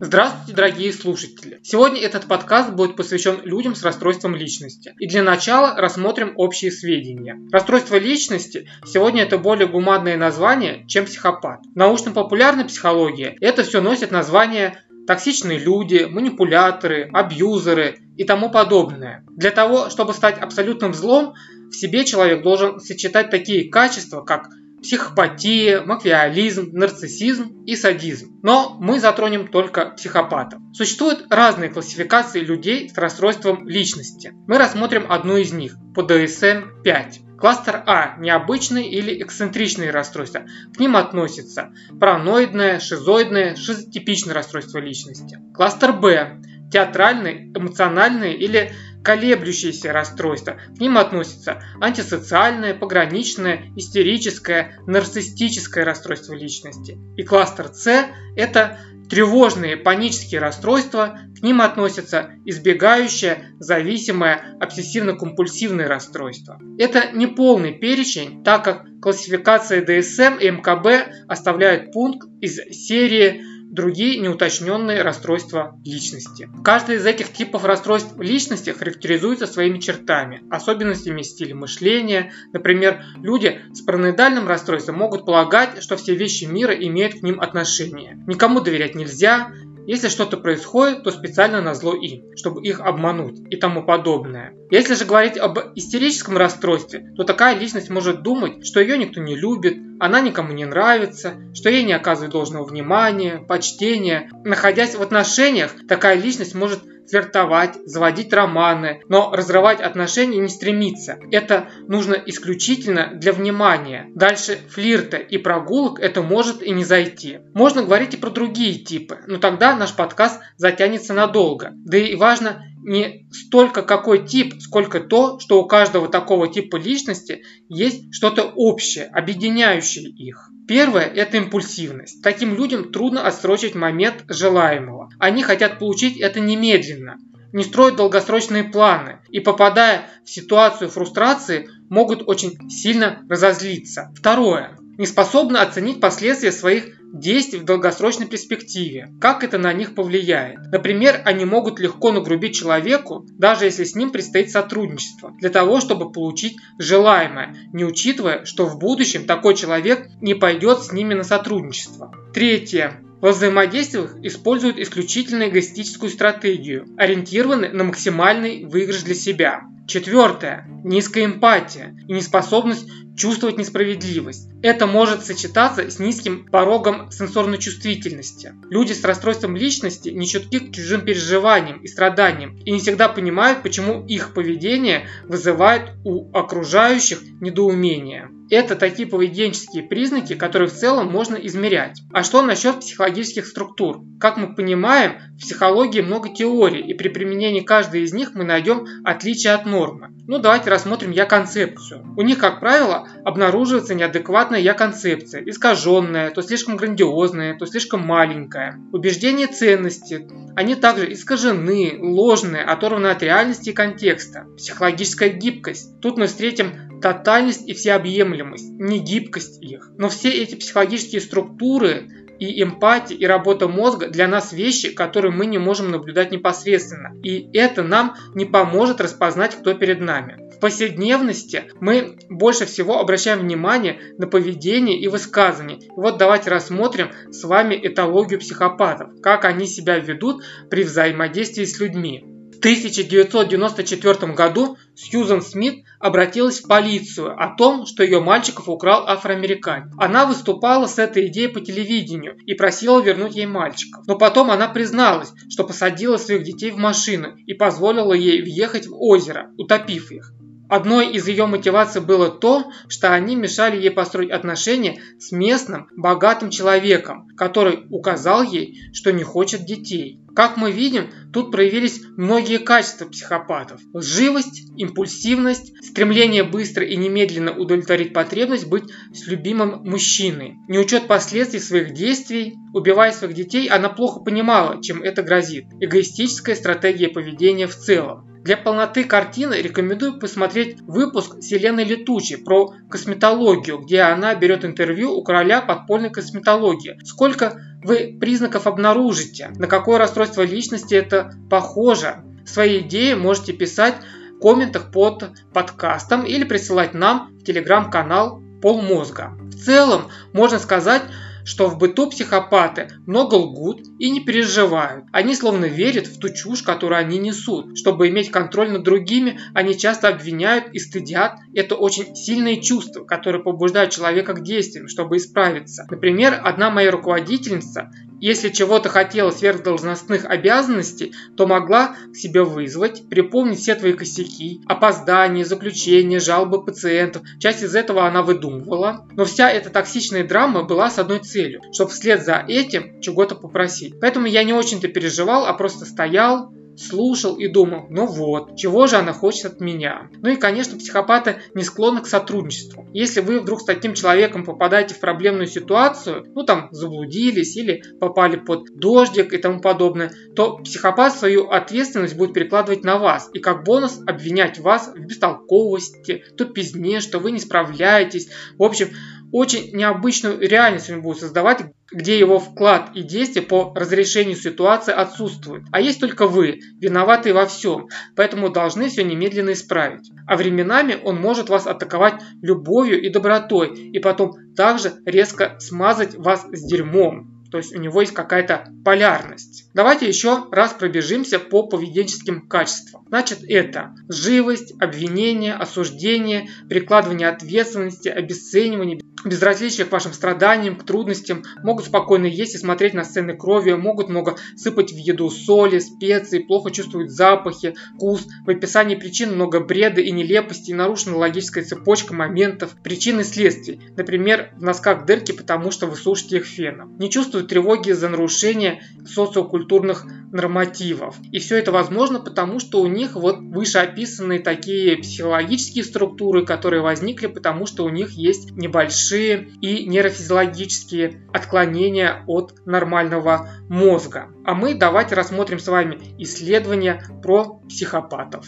Здравствуйте, дорогие слушатели! Сегодня этот подкаст будет посвящен людям с расстройством личности. И для начала рассмотрим общие сведения. Расстройство личности сегодня это более гуманное название, чем психопат. В научно-популярной психологии это все носит название токсичные люди, манипуляторы, абьюзеры и тому подобное. Для того, чтобы стать абсолютным злом, в себе человек должен сочетать такие качества, как психопатия, маквиализм, нарциссизм и садизм. Но мы затронем только психопатов. Существуют разные классификации людей с расстройством личности. Мы рассмотрим одну из них по DSM-5. Кластер А – необычные или эксцентричные расстройства. К ним относятся параноидное, шизоидное, шизотипичное расстройство личности. Кластер Б – театральные, эмоциональные или колеблющиеся расстройства. К ним относятся антисоциальное, пограничное, истерическое, нарциссическое расстройство личности. И кластер С – это тревожные панические расстройства, к ним относятся избегающее, зависимое, обсессивно-компульсивное расстройство. Это не полный перечень, так как классификация DSM и МКБ оставляют пункт из серии другие неуточненные расстройства личности. Каждый из этих типов расстройств личности характеризуется своими чертами, особенностями стиля мышления. Например, люди с параноидальным расстройством могут полагать, что все вещи мира имеют к ним отношение. Никому доверять нельзя, если что-то происходит, то специально на зло им, чтобы их обмануть и тому подобное. Если же говорить об истерическом расстройстве, то такая личность может думать, что ее никто не любит, она никому не нравится, что ей не оказывают должного внимания, почтения. Находясь в отношениях, такая личность может флиртовать, заводить романы, но разрывать отношения не стремится. Это нужно исключительно для внимания. Дальше флирта и прогулок это может и не зайти. Можно говорить и про другие типы, но тогда наш подкаст затянется надолго. Да и важно не столько какой тип, сколько то, что у каждого такого типа личности есть что-то общее, объединяющее их. Первое – это импульсивность. Таким людям трудно отсрочить момент желаемого. Они хотят получить это немедленно, не строят долгосрочные планы и, попадая в ситуацию фрустрации, могут очень сильно разозлиться. Второе – не способны оценить последствия своих действий в долгосрочной перспективе, как это на них повлияет. Например, они могут легко нагрубить человеку, даже если с ним предстоит сотрудничество, для того, чтобы получить желаемое, не учитывая, что в будущем такой человек не пойдет с ними на сотрудничество. Третье. Во взаимодействиях используют исключительно эгоистическую стратегию, ориентированную на максимальный выигрыш для себя. Четвертое. Низкая эмпатия и неспособность чувствовать несправедливость. Это может сочетаться с низким порогом сенсорной чувствительности. Люди с расстройством личности не чутки к чужим переживаниям и страданиям и не всегда понимают, почему их поведение вызывает у окружающих недоумение. Это такие поведенческие признаки, которые в целом можно измерять. А что насчет психологических структур? Как мы понимаем, в психологии много теорий, и при применении каждой из них мы найдем отличие от нормы. Ну давайте рассмотрим я-концепцию. У них, как правило, обнаруживается неадекватная я-концепция, искаженная, то слишком грандиозная, то слишком маленькая. Убеждения ценности, они также искажены, ложные, оторваны от реальности и контекста. Психологическая гибкость. Тут мы встретим тотальность и всеобъемлемость, не гибкость их. Но все эти психологические структуры и эмпатия, и работа мозга для нас вещи, которые мы не можем наблюдать непосредственно. И это нам не поможет распознать, кто перед нами. В повседневности мы больше всего обращаем внимание на поведение и высказывание. Вот давайте рассмотрим с вами этологию психопатов, как они себя ведут при взаимодействии с людьми. В 1994 году Сьюзан Смит обратилась в полицию о том, что ее мальчиков украл афроамериканец. Она выступала с этой идеей по телевидению и просила вернуть ей мальчиков. Но потом она призналась, что посадила своих детей в машину и позволила ей въехать в озеро, утопив их. Одной из ее мотиваций было то, что они мешали ей построить отношения с местным богатым человеком, который указал ей, что не хочет детей. Как мы видим, тут проявились многие качества психопатов. Лживость, импульсивность, стремление быстро и немедленно удовлетворить потребность быть с любимым мужчиной. Неучет последствий своих действий, убивая своих детей, она плохо понимала, чем это грозит. Эгоистическая стратегия поведения в целом. Для полноты картины рекомендую посмотреть выпуск Селены Летучей про косметологию, где она берет интервью у короля подпольной косметологии. Сколько вы признаков обнаружите, на какое расстройство личности это похоже. Свои идеи можете писать в комментах под подкастом или присылать нам в телеграм-канал Полмозга. В целом, можно сказать, что в быту психопаты много лгут и не переживают. Они словно верят в ту чушь, которую они несут. Чтобы иметь контроль над другими, они часто обвиняют и стыдят. Это очень сильные чувства, которые побуждают человека к действиям, чтобы исправиться. Например, одна моя руководительница если чего-то хотела сверхдолжностных обязанностей, то могла к себе вызвать, припомнить все твои косяки, опоздания, заключения, жалобы пациентов. Часть из этого она выдумывала. Но вся эта токсичная драма была с одной целью, чтобы вслед за этим чего-то попросить. Поэтому я не очень-то переживал, а просто стоял, слушал и думал, ну вот, чего же она хочет от меня? Ну и, конечно, психопаты не склонны к сотрудничеству. Если вы вдруг с таким человеком попадаете в проблемную ситуацию, ну там заблудились или попали под дождик и тому подобное, то психопат свою ответственность будет перекладывать на вас и как бонус обвинять вас в бестолковости, тупизне, что вы не справляетесь. В общем, очень необычную реальность он будет создавать, где его вклад и действия по разрешению ситуации отсутствуют. А есть только вы, виноватые во всем, поэтому должны все немедленно исправить. А временами он может вас атаковать любовью и добротой, и потом также резко смазать вас с дерьмом. То есть у него есть какая-то полярность. Давайте еще раз пробежимся по поведенческим качествам. Значит, это живость, обвинение, осуждение, прикладывание ответственности, обесценивание, безразличие к вашим страданиям, к трудностям, могут спокойно есть и смотреть на сцены крови, могут много сыпать в еду соли, специи, плохо чувствуют запахи, вкус. В описании причин много бреда и нелепости, нарушена логическая цепочка моментов, причин и следствий. Например, в носках дырки, потому что вы сушите их феном. Не чувствуют тревоги за нарушение социокультурных нормативов. И все это возможно потому, что у них вот вышеописанные такие психологические структуры, которые возникли, потому что у них есть небольшие и нейрофизиологические отклонения от нормального мозга. А мы давайте рассмотрим с вами исследования про психопатов.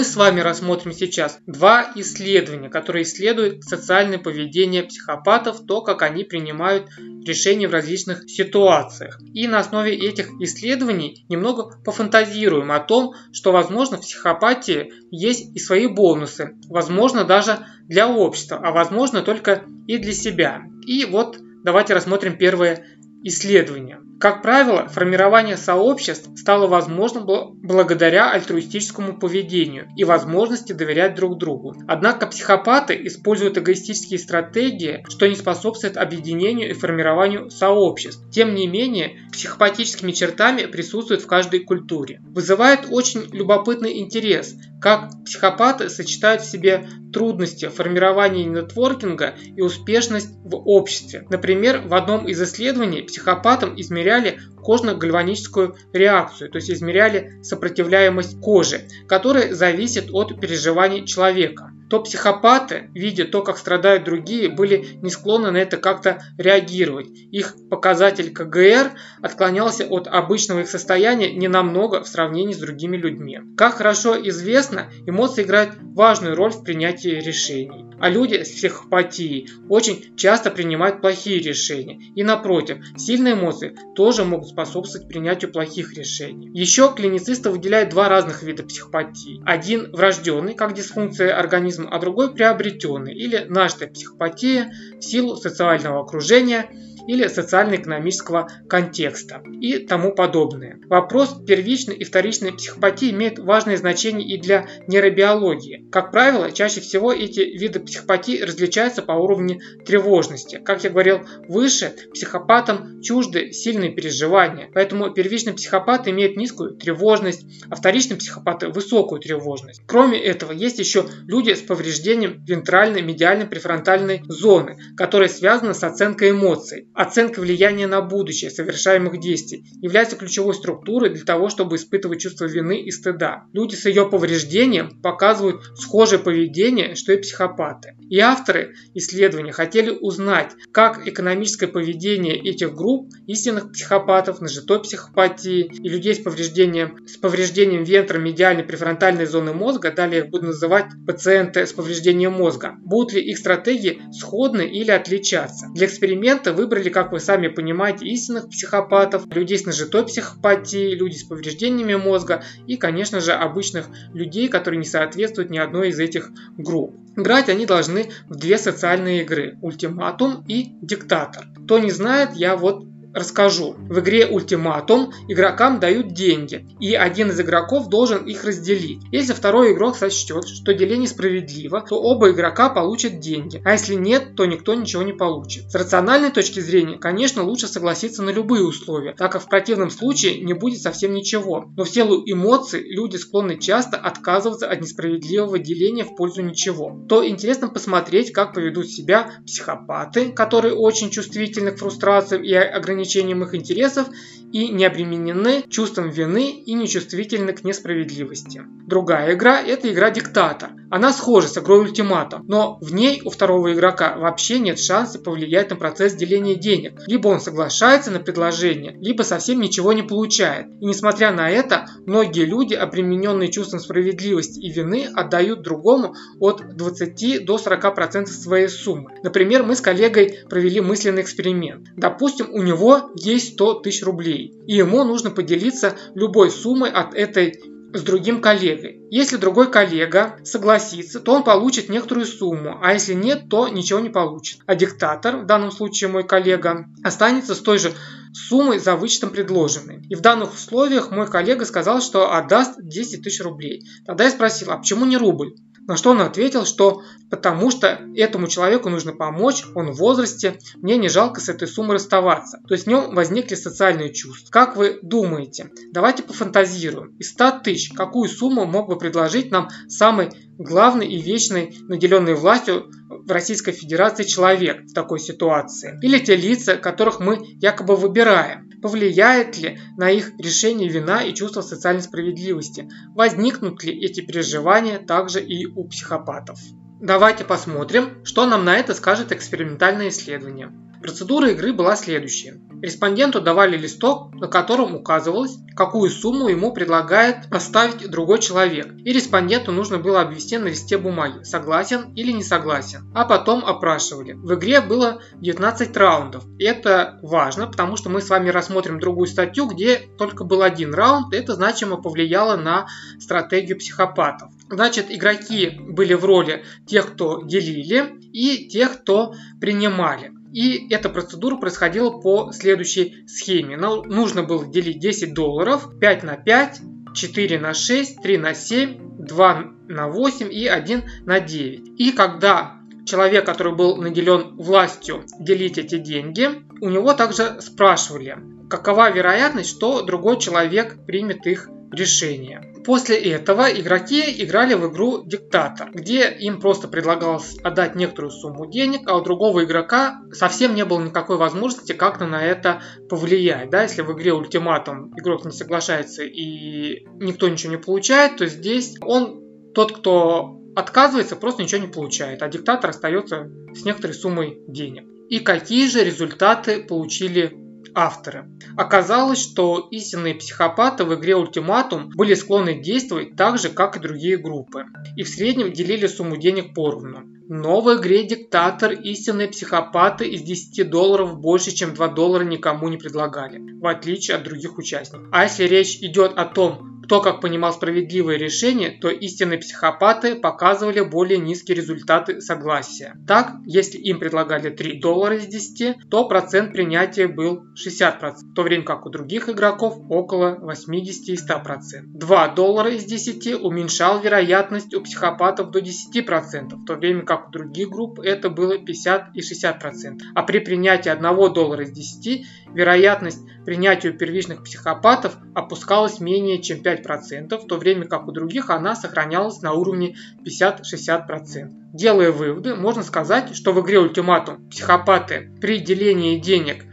Мы с вами рассмотрим сейчас два исследования, которые исследуют социальное поведение психопатов, то, как они принимают решения в различных ситуациях. И на основе этих исследований немного пофантазируем о том, что, возможно, в психопатии есть и свои бонусы, возможно, даже для общества, а возможно, только и для себя. И вот давайте рассмотрим первое исследование. Как правило, формирование сообществ стало возможным благодаря альтруистическому поведению и возможности доверять друг другу. Однако психопаты используют эгоистические стратегии, что не способствует объединению и формированию сообществ. Тем не менее, психопатическими чертами присутствуют в каждой культуре. Вызывает очень любопытный интерес, как психопаты сочетают в себе трудности формирования нетворкинга и успешность в обществе. Например, в одном из исследований психопатам измеряли кожно-гальваническую реакцию, то есть измеряли сопротивляемость кожи, которая зависит от переживаний человека то психопаты, видя то, как страдают другие, были не склонны на это как-то реагировать. Их показатель КГР отклонялся от обычного их состояния не намного в сравнении с другими людьми. Как хорошо известно, эмоции играют важную роль в принятии решений. А люди с психопатией очень часто принимают плохие решения. И напротив, сильные эмоции тоже могут способствовать принятию плохих решений. Еще клиницисты выделяют два разных вида психопатии. Один врожденный, как дисфункция организма, аутизм, а другой приобретенный или нажитая психопатия в силу социального окружения – или социально-экономического контекста и тому подобное. Вопрос первичной и вторичной психопатии имеет важное значение и для нейробиологии. Как правило, чаще всего эти виды психопатии различаются по уровню тревожности. Как я говорил выше, психопатам чужды сильные переживания, поэтому первичный психопат имеет низкую тревожность, а вторичный психопат – высокую тревожность. Кроме этого, есть еще люди с повреждением вентральной медиальной префронтальной зоны, которые связаны с оценкой эмоций Оценка влияния на будущее совершаемых действий является ключевой структурой для того, чтобы испытывать чувство вины и стыда. Люди с ее повреждением показывают схожее поведение, что и психопаты. И авторы исследования хотели узнать, как экономическое поведение этих групп истинных психопатов, нажитой психопатии и людей с повреждением, с повреждением вентромедиальной префронтальной зоны мозга, далее их буду называть пациенты с повреждением мозга, будут ли их стратегии сходны или отличаться. Для эксперимента выбрали, как вы сами понимаете, истинных психопатов, людей с нажитой психопатией, людей с повреждениями мозга и, конечно же, обычных людей, которые не соответствуют ни одной из этих групп. Играть они должны в две социальные игры – ультиматум и диктатор. Кто не знает, я вот расскажу. В игре Ультиматум игрокам дают деньги, и один из игроков должен их разделить. Если второй игрок сочтет, что деление справедливо, то оба игрока получат деньги, а если нет, то никто ничего не получит. С рациональной точки зрения, конечно, лучше согласиться на любые условия, так как в противном случае не будет совсем ничего. Но в силу эмоций люди склонны часто отказываться от несправедливого деления в пользу ничего. То интересно посмотреть, как поведут себя психопаты, которые очень чувствительны к фрустрациям и ограничениям ограничением их интересов и не обременены чувством вины и нечувствительны к несправедливости. Другая игра – это игра «Диктатор». Она схожа с игрой «Ультиматум», но в ней у второго игрока вообще нет шанса повлиять на процесс деления денег. Либо он соглашается на предложение, либо совсем ничего не получает. И несмотря на это, многие люди, обремененные чувством справедливости и вины, отдают другому от 20 до 40% своей суммы. Например, мы с коллегой провели мысленный эксперимент. Допустим, у него есть 100 тысяч рублей, и ему нужно поделиться любой суммой от этой с другим коллегой. Если другой коллега согласится, то он получит некоторую сумму, а если нет, то ничего не получит. А диктатор, в данном случае мой коллега, останется с той же суммой за вычетом предложенной. И в данных условиях мой коллега сказал, что отдаст 10 тысяч рублей. Тогда я спросил, а почему не рубль? На что он ответил, что потому что этому человеку нужно помочь, он в возрасте, мне не жалко с этой суммой расставаться. То есть в нем возникли социальные чувства. Как вы думаете? Давайте пофантазируем. Из 100 тысяч, какую сумму мог бы предложить нам самый главный и вечный, наделенный властью в Российской Федерации человек в такой ситуации? Или те лица, которых мы якобы выбираем? Повлияет ли на их решение вина и чувство социальной справедливости? Возникнут ли эти переживания также и у психопатов? Давайте посмотрим, что нам на это скажет экспериментальное исследование. Процедура игры была следующая. Респонденту давали листок, на котором указывалось, какую сумму ему предлагает оставить другой человек. И респонденту нужно было обвести на листе бумаги, согласен или не согласен. А потом опрашивали. В игре было 19 раундов. И это важно, потому что мы с вами рассмотрим другую статью, где только был один раунд. Это значимо повлияло на стратегию психопатов. Значит, игроки были в роли тех, кто делили, и тех, кто принимали. И эта процедура происходила по следующей схеме. Нам нужно было делить 10 долларов 5 на 5, 4 на 6, 3 на 7, 2 на 8 и 1 на 9. И когда человек, который был наделен властью делить эти деньги, у него также спрашивали, какова вероятность, что другой человек примет их решение. После этого игроки играли в игру Диктатор, где им просто предлагалось отдать некоторую сумму денег, а у другого игрока совсем не было никакой возможности как-то на это повлиять. Да? Если в игре Ультиматум игрок не соглашается и никто ничего не получает, то здесь он тот, кто отказывается, просто ничего не получает, а диктатор остается с некоторой суммой денег. И какие же результаты получили авторы. Оказалось, что истинные психопаты в игре Ультиматум были склонны действовать так же, как и другие группы, и в среднем делили сумму денег поровну. Но в игре Диктатор истинные психопаты из 10 долларов больше, чем 2 доллара никому не предлагали, в отличие от других участников. А если речь идет о том, кто как понимал справедливое решение, то истинные психопаты показывали более низкие результаты согласия. Так, если им предлагали 3 доллара из 10, то процент принятия был 60%, в то время как у других игроков около 80 и 100%. 2 доллара из 10 уменьшал вероятность у психопатов до 10%, в то время как у других групп это было 50 и 60%. А при принятии 1 доллара из 10 вероятность принятия у первичных психопатов опускалась менее чем 5 5%, в то время как у других она сохранялась на уровне 50-60%. Делая выводы, можно сказать, что в игре Ультиматум психопаты при делении денег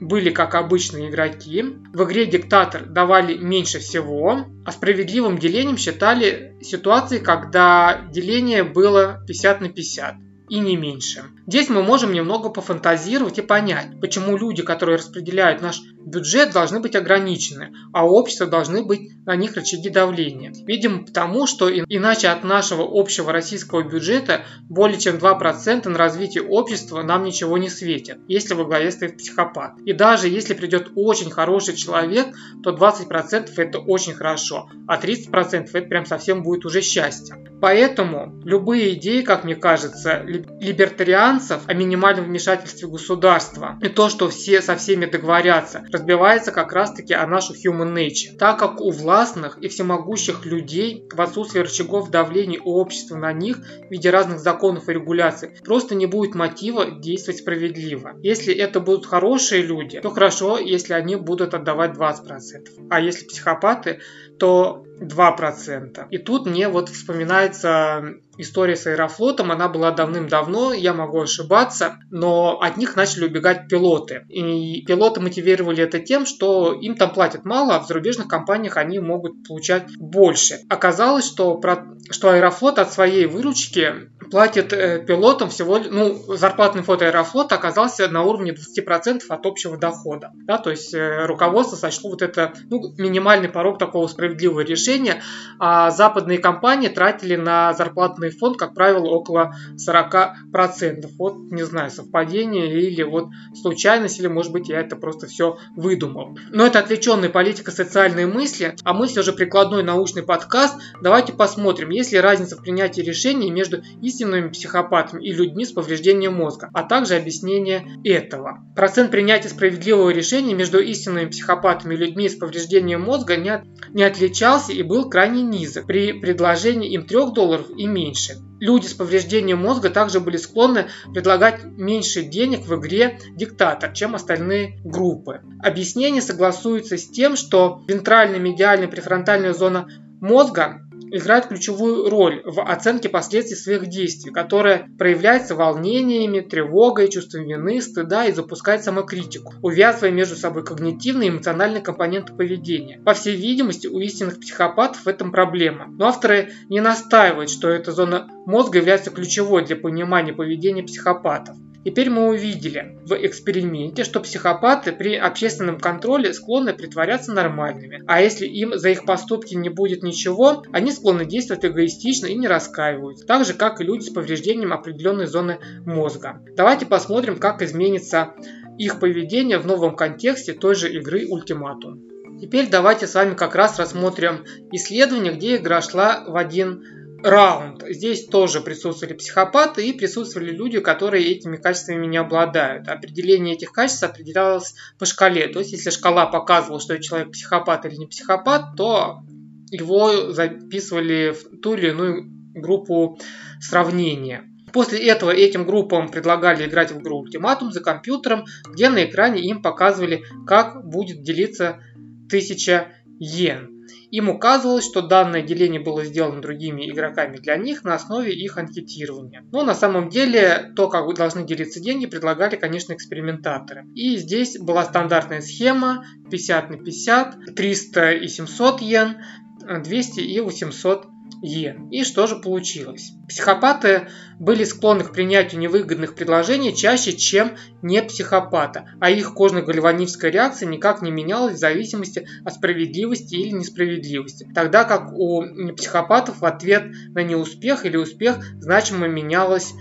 были как обычные игроки. В игре диктатор давали меньше всего, а справедливым делением считали ситуации, когда деление было 50 на 50 и не меньше. Здесь мы можем немного пофантазировать и понять, почему люди, которые распределяют наш бюджет, должны быть ограничены, а у общества должны быть на них рычаги давления. Видимо, потому что иначе от нашего общего российского бюджета более чем 2% на развитие общества нам ничего не светит, если во главе стоит психопат. И даже если придет очень хороший человек, то 20% это очень хорошо, а 30% это прям совсем будет уже счастье. Поэтому любые идеи, как мне кажется, либертарианцев о минимальном вмешательстве государства и то, что все со всеми договорятся, разбивается как раз-таки о нашу human nature. Так как у властных и всемогущих людей в отсутствии рычагов давления у общества на них в виде разных законов и регуляций просто не будет мотива действовать справедливо. Если это будут хорошие люди, то хорошо, если они будут отдавать 20%. А если психопаты, то 2%. И тут мне вот вспоминается история с Аэрофлотом, она была давным-давно, я могу ошибаться, но от них начали убегать пилоты. И пилоты мотивировали это тем, что им там платят мало, а в зарубежных компаниях они могут получать больше. Оказалось, что, про, что Аэрофлот от своей выручки платит э, пилотам всего, ну, зарплатный фонд Аэрофлота оказался на уровне 20% от общего дохода. Да, то есть э, руководство сочло вот это, ну, минимальный порог такого справедливого решения, а западные компании тратили на зарплатный фонд, как правило, около 40%. Вот, не знаю, совпадение или вот случайность, или, может быть, я это просто все выдумал. Но это отвлеченная политика социальные мысли, а мы все же прикладной научный подкаст. Давайте посмотрим, есть ли разница в принятии решений между истинными истинными психопатами и людьми с повреждением мозга, а также объяснение этого. Процент принятия справедливого решения между истинными психопатами и людьми с повреждением мозга не, не отличался и был крайне низок при предложении им 3 долларов и меньше. Люди с повреждением мозга также были склонны предлагать меньше денег в игре «Диктатор», чем остальные группы. Объяснение согласуется с тем, что вентральная медиальная префронтальная зона мозга играет ключевую роль в оценке последствий своих действий, которая проявляется волнениями, тревогой, чувством вины, стыда и запускает самокритику, увязывая между собой когнитивные и эмоциональные компоненты поведения. По всей видимости, у истинных психопатов в этом проблема. Но авторы не настаивают, что эта зона мозга является ключевой для понимания поведения психопатов. Теперь мы увидели в эксперименте, что психопаты при общественном контроле склонны притворяться нормальными, а если им за их поступки не будет ничего, они склонны действовать эгоистично и не раскаиваются, так же как и люди с повреждением определенной зоны мозга. Давайте посмотрим, как изменится их поведение в новом контексте той же игры Ультиматум. Теперь давайте с вами как раз рассмотрим исследование, где игра шла в один раунд. Здесь тоже присутствовали психопаты и присутствовали люди, которые этими качествами не обладают. Определение этих качеств определялось по шкале. То есть, если шкала показывала, что человек психопат или не психопат, то его записывали в ту или иную группу сравнения. После этого этим группам предлагали играть в игру Ультиматум за компьютером, где на экране им показывали, как будет делиться 1000 йен. Им указывалось, что данное деление было сделано другими игроками для них на основе их анкетирования. Но на самом деле то, как должны делиться деньги, предлагали, конечно, экспериментаторы. И здесь была стандартная схема 50 на 50, 300 и 700 йен, 200 и 800 йен. И что же получилось? Психопаты были склонны к принятию невыгодных предложений чаще, чем не психопата, а их кожно-гальваническая реакция никак не менялась в зависимости от справедливости или несправедливости, тогда как у психопатов в ответ на неуспех или успех значимо менялась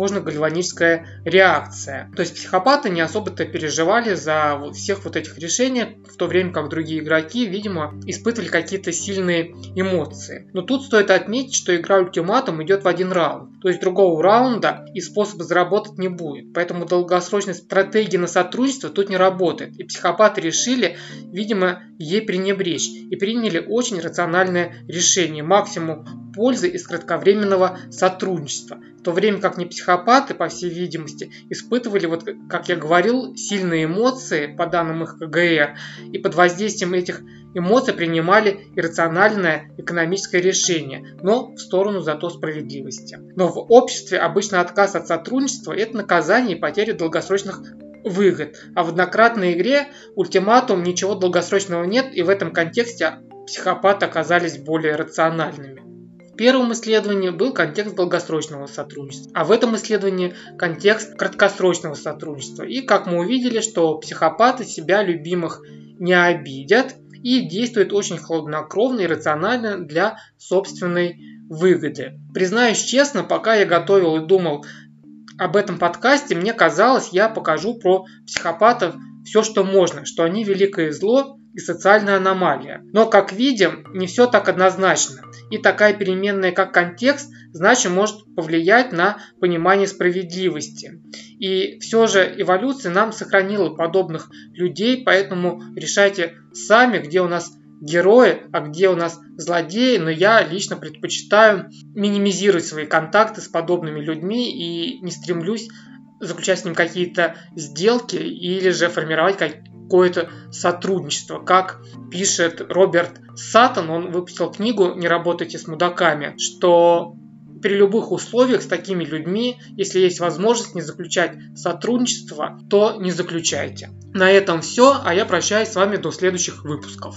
кожно-гальваническая реакция. То есть психопаты не особо-то переживали за всех вот этих решений, в то время как другие игроки, видимо, испытывали какие-то сильные эмоции. Но тут стоит отметить, что игра ультиматум идет в один раунд. То есть другого раунда и способа заработать не будет. Поэтому долгосрочная стратегия на сотрудничество тут не работает. И психопаты решили, видимо, ей пренебречь. И приняли очень рациональное решение. Максимум пользы из кратковременного сотрудничества в то время как не психопаты, по всей видимости, испытывали, вот, как я говорил, сильные эмоции по данным их КГР, и под воздействием этих эмоций принимали иррациональное экономическое решение, но в сторону зато справедливости. Но в обществе обычно отказ от сотрудничества – это наказание и потеря долгосрочных выгод. А в однократной игре ультиматум ничего долгосрочного нет, и в этом контексте психопаты оказались более рациональными. Первом исследовании был контекст долгосрочного сотрудничества, а в этом исследовании контекст краткосрочного сотрудничества. И как мы увидели, что психопаты себя любимых не обидят и действуют очень хладнокровно и рационально для собственной выгоды. Признаюсь честно, пока я готовил и думал об этом подкасте, мне казалось, я покажу про психопатов все, что можно, что они великое зло и социальная аномалия. Но, как видим, не все так однозначно. И такая переменная, как контекст, значит может повлиять на понимание справедливости. И все же эволюция нам сохранила подобных людей, поэтому решайте сами, где у нас герои, а где у нас злодеи, но я лично предпочитаю минимизировать свои контакты с подобными людьми и не стремлюсь заключать с ним какие-то сделки или же формировать какое-то сотрудничество. Как пишет Роберт Саттон, он выпустил книгу «Не работайте с мудаками», что при любых условиях с такими людьми, если есть возможность не заключать сотрудничество, то не заключайте. На этом все, а я прощаюсь с вами до следующих выпусков.